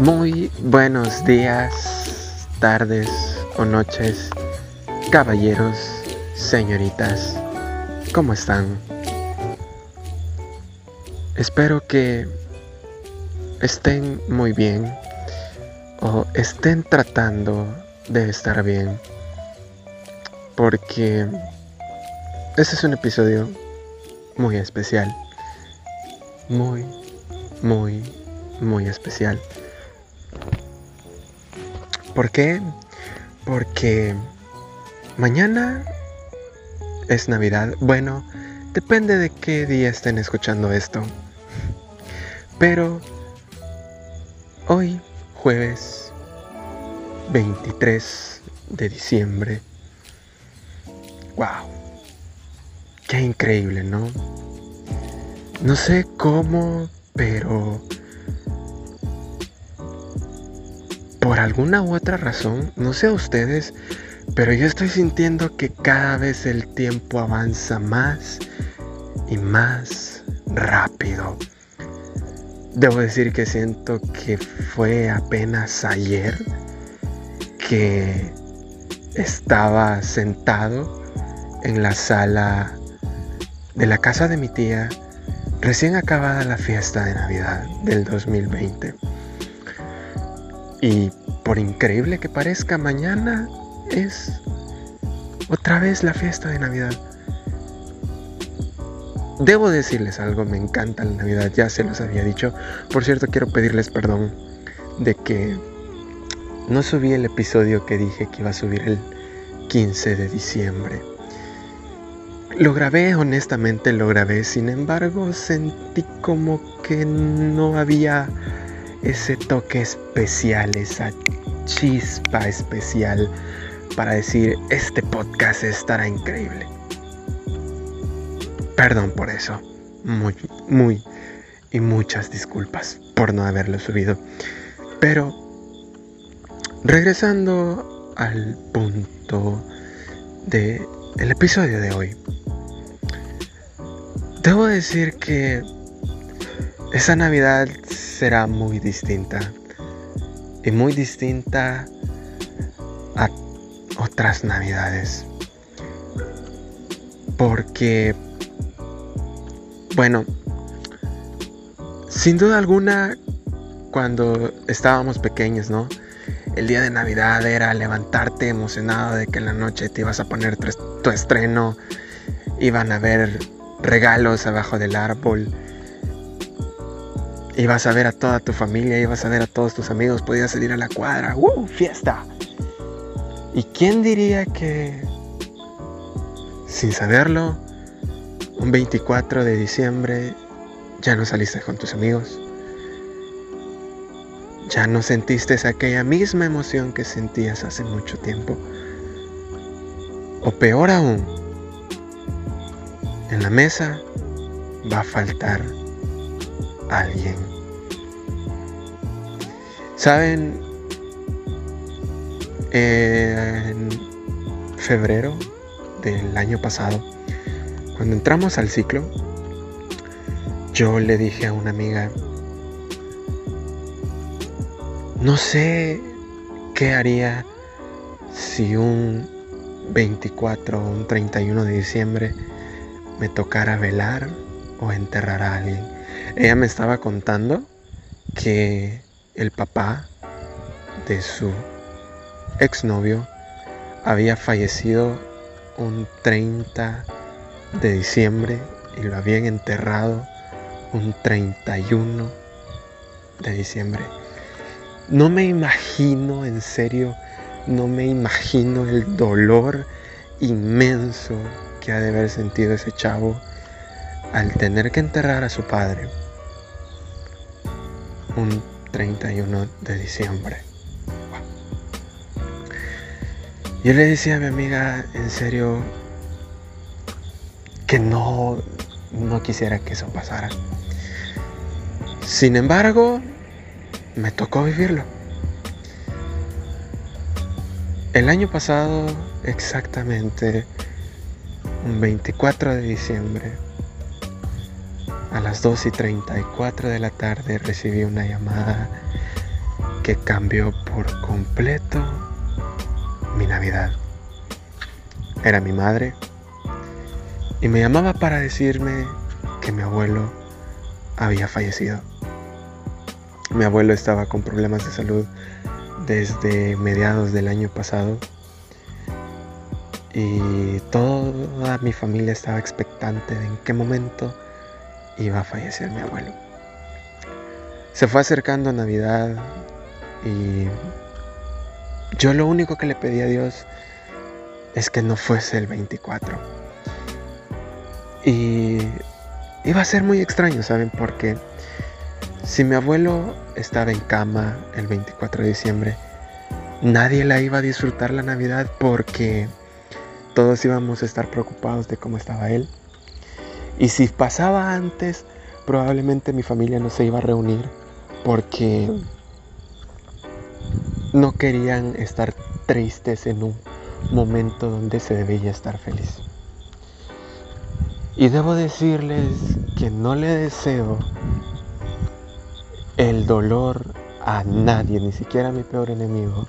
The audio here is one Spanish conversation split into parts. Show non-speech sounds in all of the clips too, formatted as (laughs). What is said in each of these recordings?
Muy buenos días, tardes o noches, caballeros, señoritas, ¿cómo están? Espero que estén muy bien o estén tratando de estar bien, porque este es un episodio muy especial, muy, muy, muy especial. ¿Por qué? Porque mañana es Navidad. Bueno, depende de qué día estén escuchando esto. Pero hoy, jueves 23 de diciembre. ¡Wow! Qué increíble, ¿no? No sé cómo, pero por alguna u otra razón, no sé a ustedes, pero yo estoy sintiendo que cada vez el tiempo avanza más y más rápido. Debo decir que siento que fue apenas ayer que estaba sentado en la sala de la casa de mi tía, recién acabada la fiesta de Navidad del 2020. Y por increíble que parezca, mañana es otra vez la fiesta de Navidad. Debo decirles algo, me encanta la Navidad, ya se los había dicho. Por cierto, quiero pedirles perdón de que no subí el episodio que dije que iba a subir el 15 de diciembre. Lo grabé, honestamente lo grabé, sin embargo sentí como que no había ese toque especial, esa chispa especial para decir, este podcast estará increíble. Perdón por eso. Muy, muy y muchas disculpas por no haberlo subido. Pero, regresando al punto de el episodio de hoy. Debo decir que esa Navidad será muy distinta. Y muy distinta a otras Navidades. Porque, bueno, sin duda alguna, cuando estábamos pequeños, ¿no? El día de Navidad era levantarte emocionado de que en la noche te ibas a poner tu estreno, iban a haber regalos abajo del árbol Ibas a ver a toda tu familia, ibas a ver a todos tus amigos, podías salir a la cuadra. ¡Uh! ¡Fiesta! ¿Y quién diría que, sin saberlo, un 24 de diciembre ya no saliste con tus amigos? Ya no sentiste aquella misma emoción que sentías hace mucho tiempo. O peor aún, en la mesa va a faltar alguien. Saben, en febrero del año pasado, cuando entramos al ciclo, yo le dije a una amiga, no sé qué haría si un 24 o un 31 de diciembre me tocara velar o enterrar a alguien. Ella me estaba contando que el papá de su exnovio había fallecido un 30 de diciembre y lo habían enterrado un 31 de diciembre. No me imagino, en serio, no me imagino el dolor inmenso que ha de haber sentido ese chavo al tener que enterrar a su padre un 31 de diciembre. Yo le decía a mi amiga, en serio, que no, no quisiera que eso pasara. Sin embargo, me tocó vivirlo. El año pasado, exactamente, un 24 de diciembre, a las 2 y 34 de la tarde recibí una llamada que cambió por completo mi Navidad. Era mi madre y me llamaba para decirme que mi abuelo había fallecido. Mi abuelo estaba con problemas de salud desde mediados del año pasado y toda mi familia estaba expectante de en qué momento iba a fallecer mi abuelo. Se fue acercando Navidad y yo lo único que le pedí a Dios es que no fuese el 24. Y iba a ser muy extraño, ¿saben? Porque si mi abuelo estaba en cama el 24 de diciembre, nadie la iba a disfrutar la Navidad porque todos íbamos a estar preocupados de cómo estaba él. Y si pasaba antes, probablemente mi familia no se iba a reunir porque no querían estar tristes en un momento donde se debía estar feliz. Y debo decirles que no le deseo el dolor a nadie, ni siquiera a mi peor enemigo,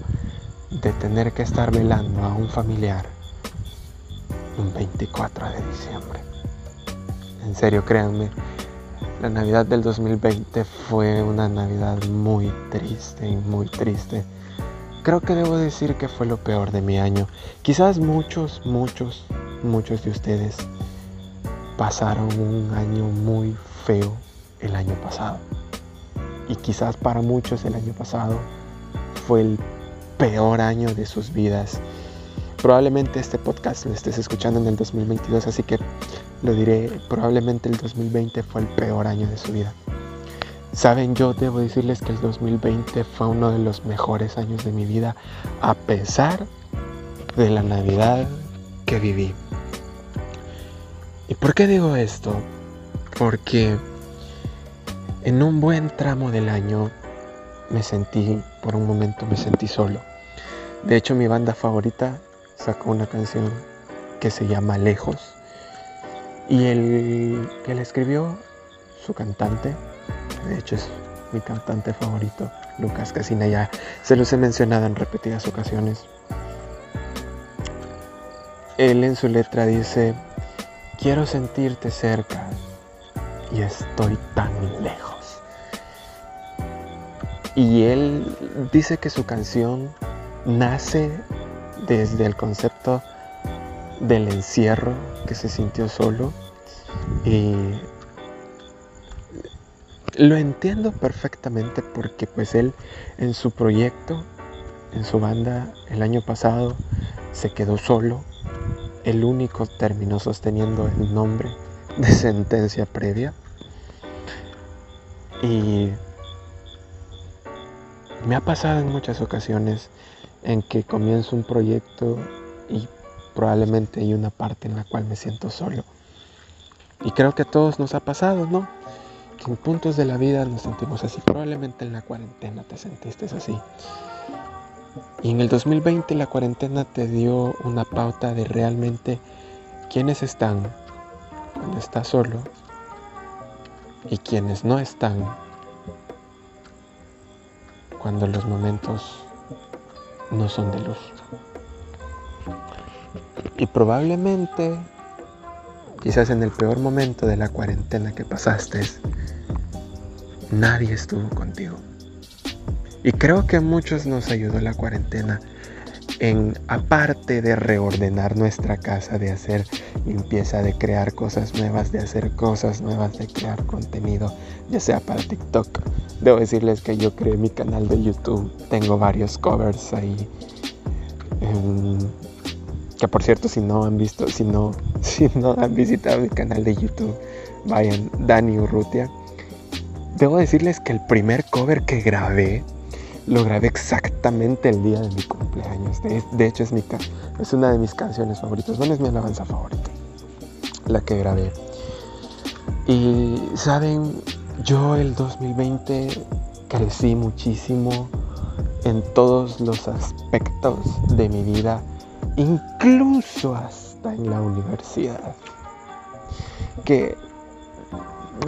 de tener que estar velando a un familiar un 24 de diciembre. En serio, créanme, la Navidad del 2020 fue una Navidad muy triste muy triste. Creo que debo decir que fue lo peor de mi año. Quizás muchos, muchos, muchos de ustedes pasaron un año muy feo el año pasado. Y quizás para muchos el año pasado fue el peor año de sus vidas Probablemente este podcast lo estés escuchando en el 2022, así que lo diré, probablemente el 2020 fue el peor año de su vida. Saben, yo debo decirles que el 2020 fue uno de los mejores años de mi vida, a pesar de la Navidad que viví. ¿Y por qué digo esto? Porque en un buen tramo del año me sentí, por un momento me sentí solo. De hecho, mi banda favorita sacó una canción que se llama Lejos. Y el que la escribió, su cantante, de hecho es mi cantante favorito, Lucas Casina, ya se los he mencionado en repetidas ocasiones. Él en su letra dice, quiero sentirte cerca y estoy tan lejos. Y él dice que su canción nace desde el concepto del encierro que se sintió solo y lo entiendo perfectamente porque pues él en su proyecto, en su banda el año pasado se quedó solo, el único terminó sosteniendo el nombre de sentencia previa. Y me ha pasado en muchas ocasiones en que comienzo un proyecto y probablemente hay una parte en la cual me siento solo. Y creo que a todos nos ha pasado, ¿no? Que en puntos de la vida nos sentimos así. Probablemente en la cuarentena te sentiste así. Y en el 2020 la cuarentena te dio una pauta de realmente quiénes están cuando estás solo y quienes no están cuando los momentos no son de luz. Y probablemente, quizás en el peor momento de la cuarentena que pasaste, nadie estuvo contigo. Y creo que a muchos nos ayudó la cuarentena en, aparte de reordenar nuestra casa, de hacer limpieza, de crear cosas nuevas, de hacer cosas nuevas, de crear contenido, ya sea para TikTok. Debo decirles que yo creé mi canal de YouTube, tengo varios covers ahí. Em, que por cierto, si no han visto, si no, (laughs) si no han visitado mi canal de YouTube, vayan, Dani Urrutia. Debo decirles que el primer cover que grabé lo grabé exactamente el día de mi cumpleaños. De, hecho, es, mi, es una de mis canciones favoritas. Bueno, es mi alabanza favorita. La que grabé. Y, ¿saben? Yo el 2020 crecí muchísimo en todos los aspectos de mi vida, incluso hasta en la universidad. Que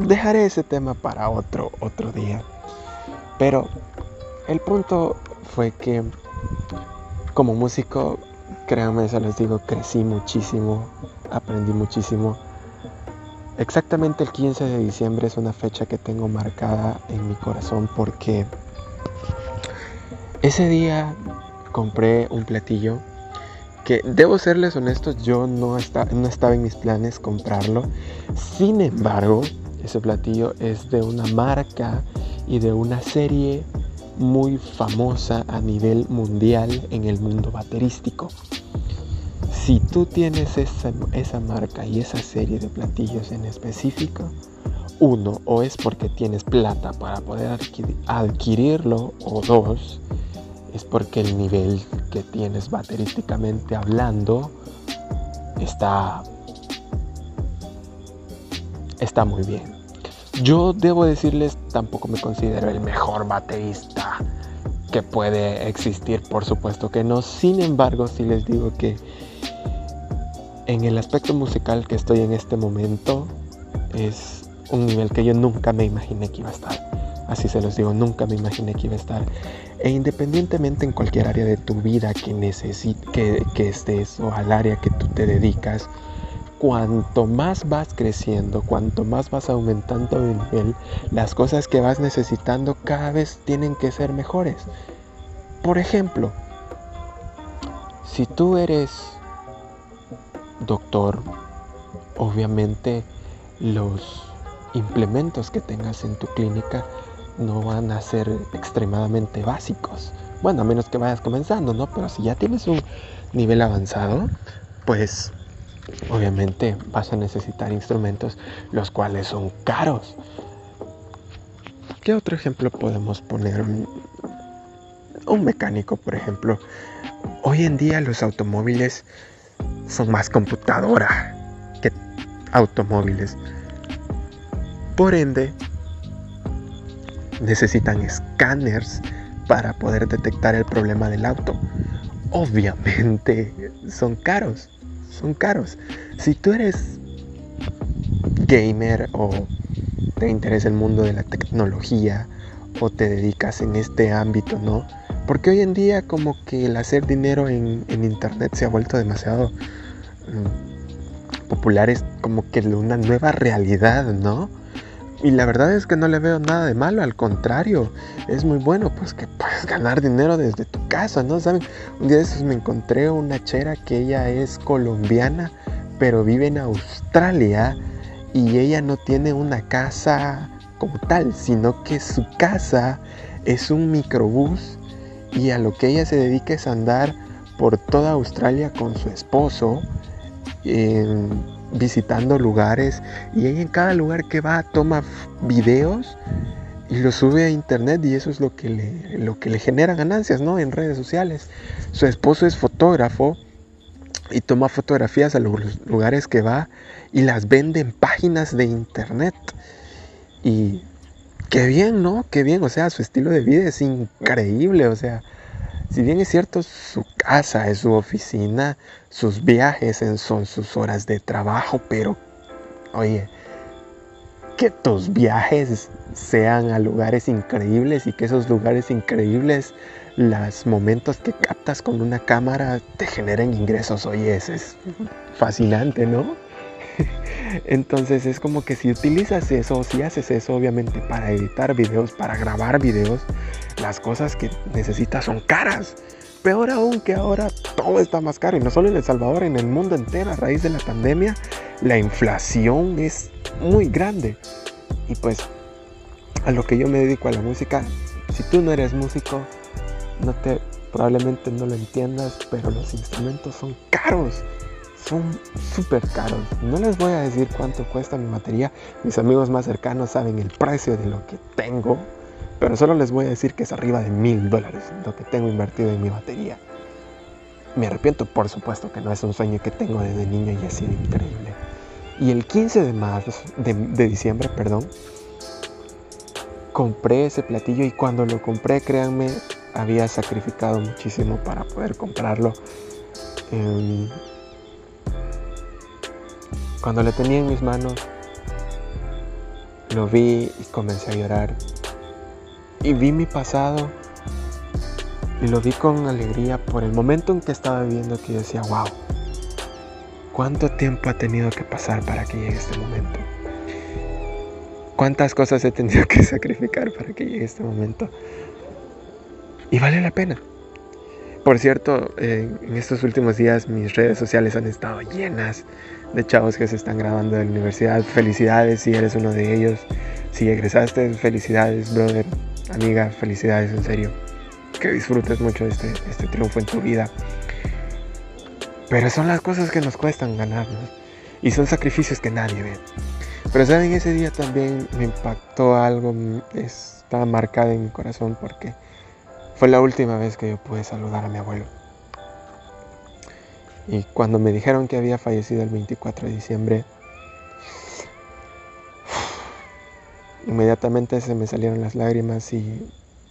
dejaré ese tema para otro, otro día. Pero el punto fue que como músico, créanme, se les digo, crecí muchísimo, aprendí muchísimo. Exactamente el 15 de diciembre es una fecha que tengo marcada en mi corazón porque ese día compré un platillo que debo serles honestos, yo no, no estaba en mis planes comprarlo. Sin embargo, ese platillo es de una marca y de una serie muy famosa a nivel mundial en el mundo baterístico. Si tú tienes esa, esa marca y esa serie de platillos en específico, uno, o es porque tienes plata para poder adquirirlo, o dos, es porque el nivel que tienes baterísticamente hablando está está muy bien. Yo debo decirles, tampoco me considero el mejor baterista que puede existir, por supuesto que no. Sin embargo, sí les digo que en el aspecto musical que estoy en este momento es un nivel que yo nunca me imaginé que iba a estar. Así se los digo, nunca me imaginé que iba a estar. E independientemente en cualquier área de tu vida que necesites, que, que estés o al área que tú te dedicas, cuanto más vas creciendo, cuanto más vas aumentando de nivel, las cosas que vas necesitando cada vez tienen que ser mejores. Por ejemplo, si tú eres doctor, obviamente los implementos que tengas en tu clínica no van a ser extremadamente básicos. Bueno, a menos que vayas comenzando, ¿no? Pero si ya tienes un nivel avanzado, pues obviamente vas a necesitar instrumentos los cuales son caros. ¿Qué otro ejemplo podemos poner? Un mecánico, por ejemplo. Hoy en día los automóviles son más computadora que automóviles. Por ende, necesitan escáneres para poder detectar el problema del auto. Obviamente son caros, son caros. Si tú eres gamer o te interesa el mundo de la tecnología o te dedicas en este ámbito, ¿no? Porque hoy en día como que el hacer dinero en, internet se ha vuelto demasiado mm, popular, es como que una nueva realidad, ¿no? Y la verdad es que no le veo nada de malo, al contrario, es muy bueno, pues que puedes ganar dinero desde tu casa, ¿no? ¿Saben? Un día de esos me encontré una chera que ella es colombiana, pero vive en Australia y ella no tiene una casa como tal, sino que su casa es un microbús y a lo que ella se dedica es andar por toda Australia con su esposo visitando lugares y ella en cada lugar que va toma videos y los sube a internet y eso es lo que le, lo que le genera ganancias ¿no? en redes sociales. Su esposo es fotógrafo y toma fotografías a los lugares que va y las vende en páginas de internet. Y qué bien, ¿no? Qué bien, o sea, su estilo de vida es increíble, o sea, si bien es cierto, su casa es su oficina, sus viajes son sus horas de trabajo, pero oye, que tus viajes sean a lugares increíbles y que esos lugares increíbles, los momentos que captas con una cámara te generen ingresos. Oye, eso es fascinante, ¿no? (laughs) Entonces es como que si utilizas eso, si haces eso obviamente para editar videos, para grabar videos, las cosas que necesitas son caras. Peor aún que ahora todo está más caro y no solo en El Salvador, en el mundo entero a raíz de la pandemia, la inflación es muy grande. Y pues a lo que yo me dedico a la música, si tú no eres músico, no te probablemente no lo entiendas, pero los instrumentos son caros son súper caros. No les voy a decir cuánto cuesta mi batería. Mis amigos más cercanos saben el precio de lo que tengo. Pero solo les voy a decir que es arriba de mil dólares lo que tengo invertido en mi batería. Me arrepiento, por supuesto, que no es un sueño que tengo desde niño y ha sido increíble. Y el 15 de, marzo, de, diciembre, perdón, compré ese platillo y cuando lo compré, créanme, había sacrificado muchísimo para poder comprarlo. Em, cuando lo tenía en mis manos, lo vi y comencé a llorar. Y vi mi pasado Y lo vi con alegría por el momento en que estaba viviendo que yo decía, wow, ¿cuánto tiempo ha tenido que pasar para que llegue este momento? ¿Cuántas cosas he tenido que (laughs) sacrificar para que llegue este momento? Y vale la pena. Por cierto, en estos últimos días mis redes sociales han estado llenas de chavos que se están graduando de la universidad. Felicidades si eres uno de ellos. Si egresaste, felicidades, brother, amiga, felicidades en serio. Que disfrutes mucho este, este triunfo en tu vida. Pero son las cosas que nos cuestan ganarnos. Y son sacrificios que nadie ve. Pero saben, ese día también me impactó algo, estaba marcado en mi corazón porque fue la última vez que yo pude saludar a mi abuelo. Y cuando me dijeron que había fallecido el 24 de diciembre, inmediatamente se me salieron las lágrimas y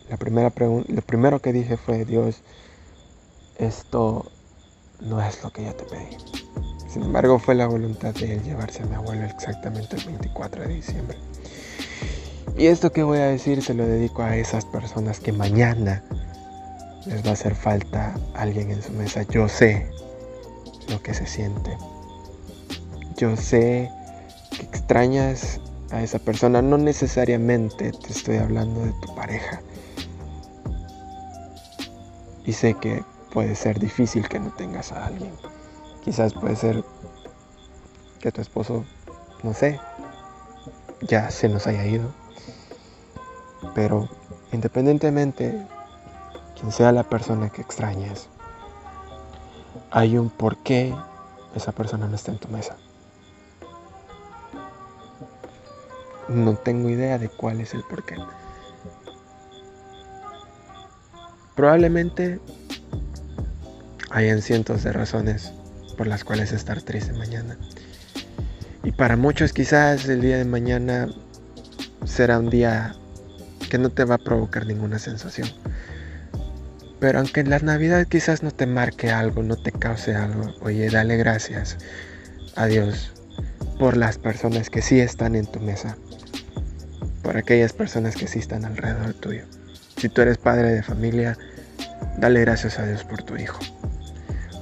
la primera lo primero que dije fue, Dios, esto no es lo que yo te pedí. Sin embargo, fue la voluntad de él llevarse a mi abuelo exactamente el 24 de diciembre. Y esto que voy a decir se lo dedico a esas personas que mañana les va a hacer falta alguien en su mesa. Yo sé lo que se siente. Yo sé que extrañas a esa persona. No necesariamente te estoy hablando de tu pareja. Y sé que puede ser difícil que no tengas a alguien. Quizás puede ser que tu esposo, no sé, ya se nos haya ido pero independientemente quien sea la persona que extrañes, hay un por qué esa persona no está en tu mesa. No tengo idea de cuál es el por qué. Probablemente hayan cientos de razones por las cuales estar triste mañana. Y para muchos quizás el día de mañana será un día que no te va a provocar ninguna sensación. Pero aunque en la Navidad quizás no te marque algo, no te cause algo, oye, dale gracias a Dios por las personas que sí están en tu mesa, por aquellas personas que sí están alrededor tuyo. Si tú eres padre de familia, dale gracias a Dios por tu hijo.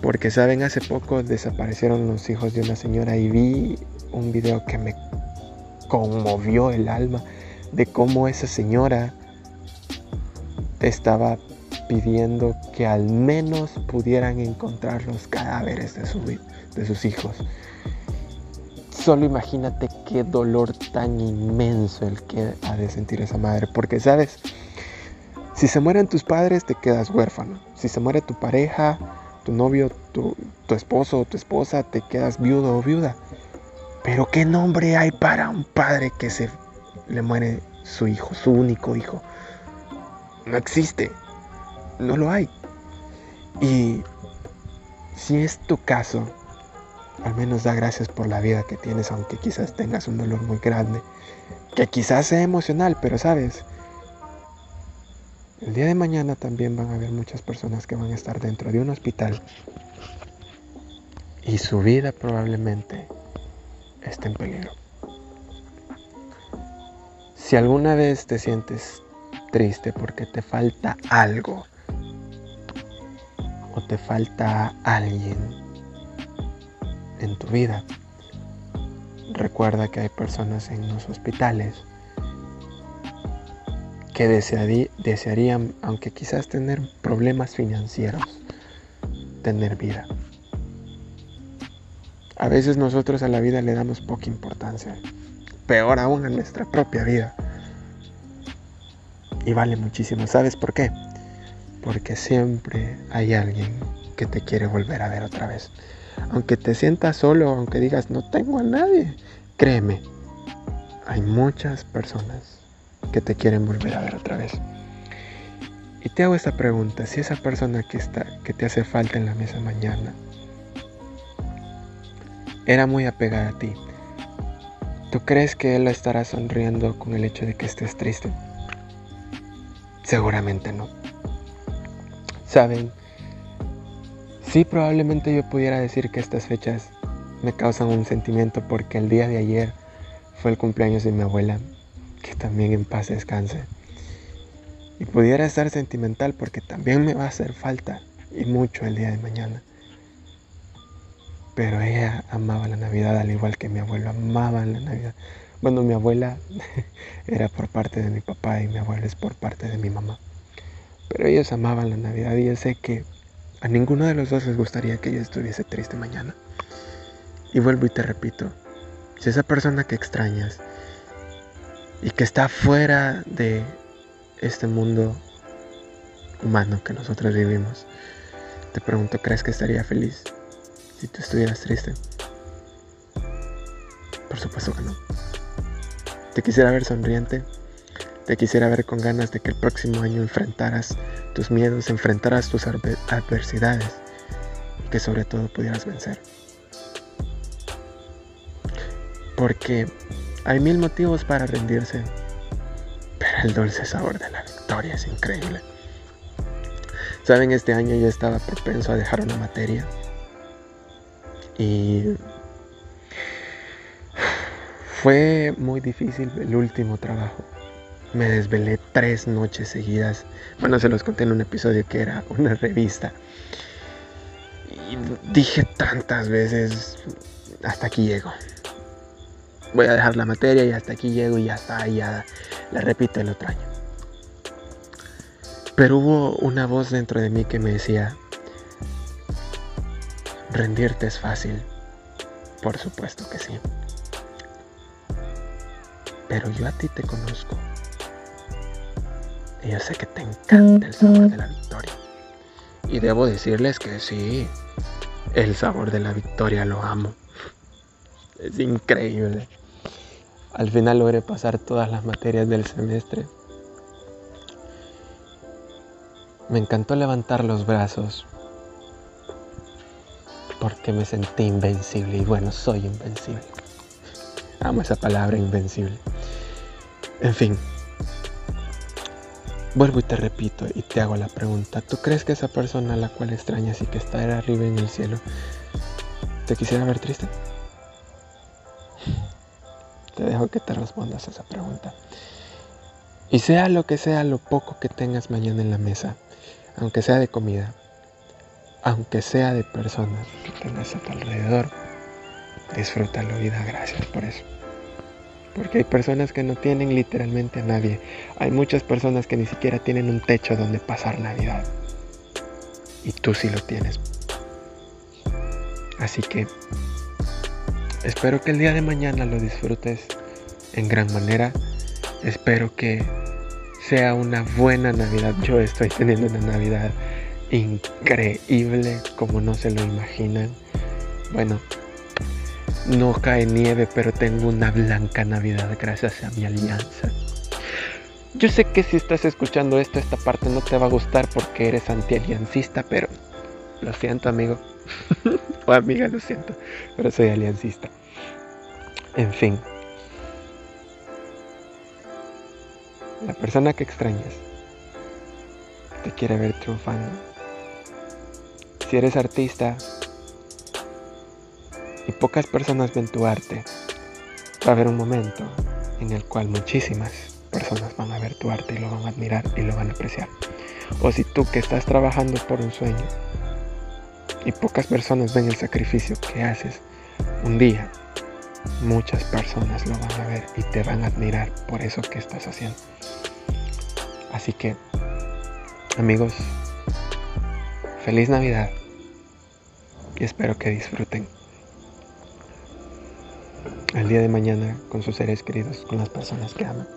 Porque saben, hace poco desaparecieron los hijos de una señora y vi un video que me conmovió el alma de cómo esa señora estaba pidiendo que al menos pudieran encontrar los cadáveres de, su, de sus hijos. Solo imagínate qué dolor tan inmenso el que ha de sentir esa madre, porque sabes, si se mueren tus padres te quedas huérfano, si se muere tu pareja, tu novio, tu, esposo o tu esposa, te quedas viudo o viuda. Pero ¿qué nombre hay para un padre que se le muere su hijo, su único hijo. No existe. No lo hay. Y si es tu caso, al menos da gracias por la vida que tienes, aunque quizás tengas un dolor muy grande, que quizás sea emocional, pero sabes, el día de mañana también van a haber muchas personas que van a estar dentro de un hospital y su vida probablemente esté en peligro. Si alguna vez te sientes triste porque te falta algo o te falta alguien en tu vida, recuerda que hay personas en los hospitales que desearían, aunque quizás tener problemas financieros, tener vida. A veces nosotros a la vida le damos poca importancia peor aún en nuestra propia vida. Y vale muchísimo. ¿Sabes por qué? Porque siempre hay alguien que te quiere volver a ver otra vez. Aunque te sientas solo, aunque digas no tengo a nadie, créeme, hay muchas personas que te quieren volver a ver otra vez. Y te hago esta pregunta, si esa persona que está que te hace falta en la mesa mañana era muy apegada a ti, ¿Tú crees que Él estará sonriendo con el hecho de que estés triste? Seguramente no. Saben, sí probablemente yo pudiera decir que estas fechas me causan un sentimiento porque el día de ayer fue el cumpleaños de mi abuela, que también en paz descanse. Y pudiera estar sentimental porque también me va a hacer falta y mucho el día de mañana. Pero ella amaba la Navidad al igual que mi abuelo amaba la Navidad. Bueno, mi abuela (laughs) era por parte de mi papá y mi abuelo es por parte de mi mamá. Pero ellos amaban la Navidad y yo sé que a ninguno de los dos les gustaría que yo estuviese triste mañana. Y vuelvo y te repito, si esa persona que extrañas y que está fuera de este mundo humano que nosotros vivimos. Te pregunto, ¿crees que estaría feliz si tú estuvieras triste? Por supuesto que no. Te quisiera ver sonriente, te quisiera ver con ganas de que el próximo año enfrentaras tus miedos, enfrentaras tus adversidades y que sobre todo pudieras vencer. Porque hay mil motivos para rendirse, pero el dulce sabor de la victoria es increíble. Saben, este año yo estaba propenso a dejar una materia y fue muy difícil el último trabajo. Me desvelé tres noches seguidas. Bueno, se los conté en un episodio que era una revista. Y dije tantas veces, hasta aquí llego voy a dejar la materia y hasta aquí llego y ya está, ya la repito el otro año. Pero hubo una voz dentro de mí que me decía, rendirte es fácil. Por supuesto que sí. Pero yo a ti te conozco. Y yo sé que te encanta el sabor de la victoria. Y debo decirles que sí, el sabor de la victoria lo amo. Es increíble. Al final logré pasar todas las materias del semestre. Me encantó levantar los brazos porque me sentí invencible y bueno, soy invencible. Amo esa palabra invencible. En fin, vuelvo y te repito y te hago la pregunta. ¿Tú crees que esa persona a la cual extrañas y que está arriba en el cielo te quisiera ver triste? Te dejo que te respondas a esa pregunta. Y sea lo que sea lo poco que tengas mañana en la mesa, aunque sea de comida, aunque sea de personas que tengas a tu alrededor, disfrútalo y da gracias por eso. Porque hay personas que no tienen literalmente a nadie. Hay muchas personas que ni siquiera tienen un techo donde pasar Navidad. Y tú sí lo tienes. Así que Espero que el día de mañana lo disfrutes en gran manera. Espero que sea una buena Navidad. Yo estoy teniendo una Navidad increíble como no se lo imaginan. Bueno, no cae nieve, pero tengo una blanca Navidad gracias a mi alianza. Yo sé que si estás escuchando esto, esta parte no te va a gustar porque eres anti-aliancista, pero lo siento, amigo. (laughs) o amiga, lo siento, pero soy aliancista. En fin, la persona que extrañas te quiere ver triunfando. Si eres artista y pocas personas ven tu arte, va a haber un momento en el cual muchísimas personas van a ver tu arte y lo van a admirar y lo van a apreciar. O si tú que estás trabajando por un sueño y pocas personas ven el sacrificio que haces, un día muchas personas lo van a ver y te van a admirar por eso que estás haciendo. Así que, amigos, feliz Navidad y espero que disfruten el día de mañana con sus seres queridos, con las personas que aman.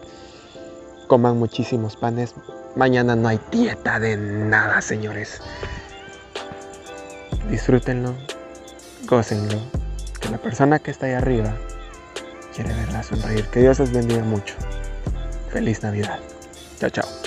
Coman muchísimos panes. Mañana no hay dieta de nada, señores disfrútenlo, gócenlo, que la persona que está ahí arriba quiere verla sonreír. Que Dios les bendiga mucho. Feliz Navidad. Chao, chao.